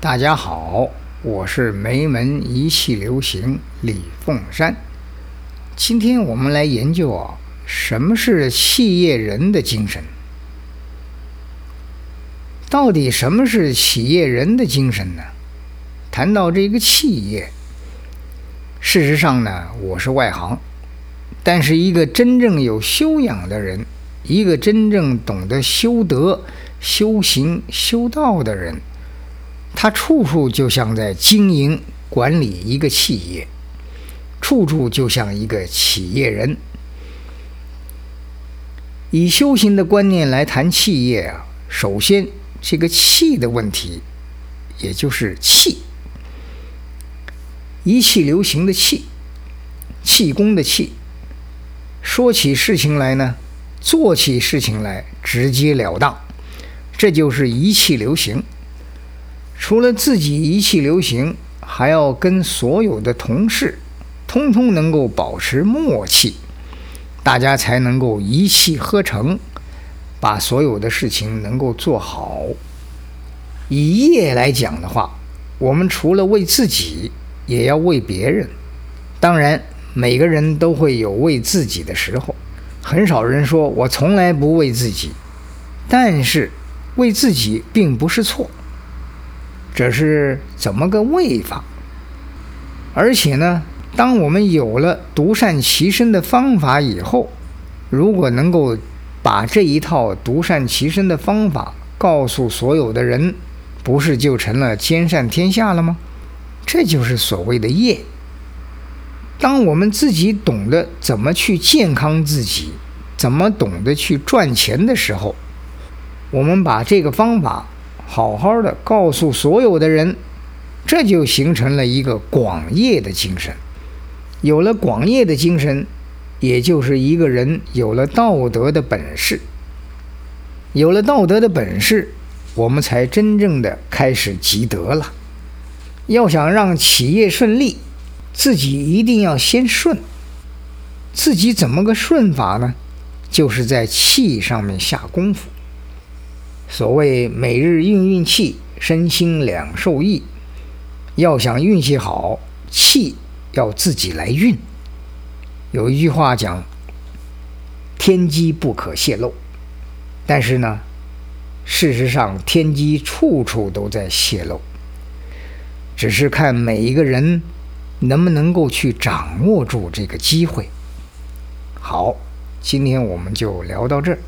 大家好，我是梅门一气流行李凤山。今天我们来研究啊，什么是企业人的精神？到底什么是企业人的精神呢？谈到这个企业，事实上呢，我是外行，但是一个真正有修养的人，一个真正懂得修德、修行、修道的人。他处处就像在经营管理一个企业，处处就像一个企业人。以修行的观念来谈企业啊，首先这个气的问题，也就是气，一气流行的气，气功的气，说起事情来呢，做起事情来直截了当，这就是一气流行。除了自己一气流行，还要跟所有的同事，通通能够保持默契，大家才能够一气呵成，把所有的事情能够做好。以业来讲的话，我们除了为自己，也要为别人。当然，每个人都会有为自己的时候，很少人说我从来不为自己，但是为自己并不是错。这是怎么个为法？而且呢，当我们有了独善其身的方法以后，如果能够把这一套独善其身的方法告诉所有的人，不是就成了兼善天下了吗？这就是所谓的业。当我们自己懂得怎么去健康自己，怎么懂得去赚钱的时候，我们把这个方法。好好的告诉所有的人，这就形成了一个广业的精神。有了广业的精神，也就是一个人有了道德的本事。有了道德的本事，我们才真正的开始积德了。要想让企业顺利，自己一定要先顺。自己怎么个顺法呢？就是在气上面下功夫。所谓每日运运气，身心两受益。要想运气好，气要自己来运。有一句话讲：“天机不可泄露。”但是呢，事实上天机处处都在泄露，只是看每一个人能不能够去掌握住这个机会。好，今天我们就聊到这儿。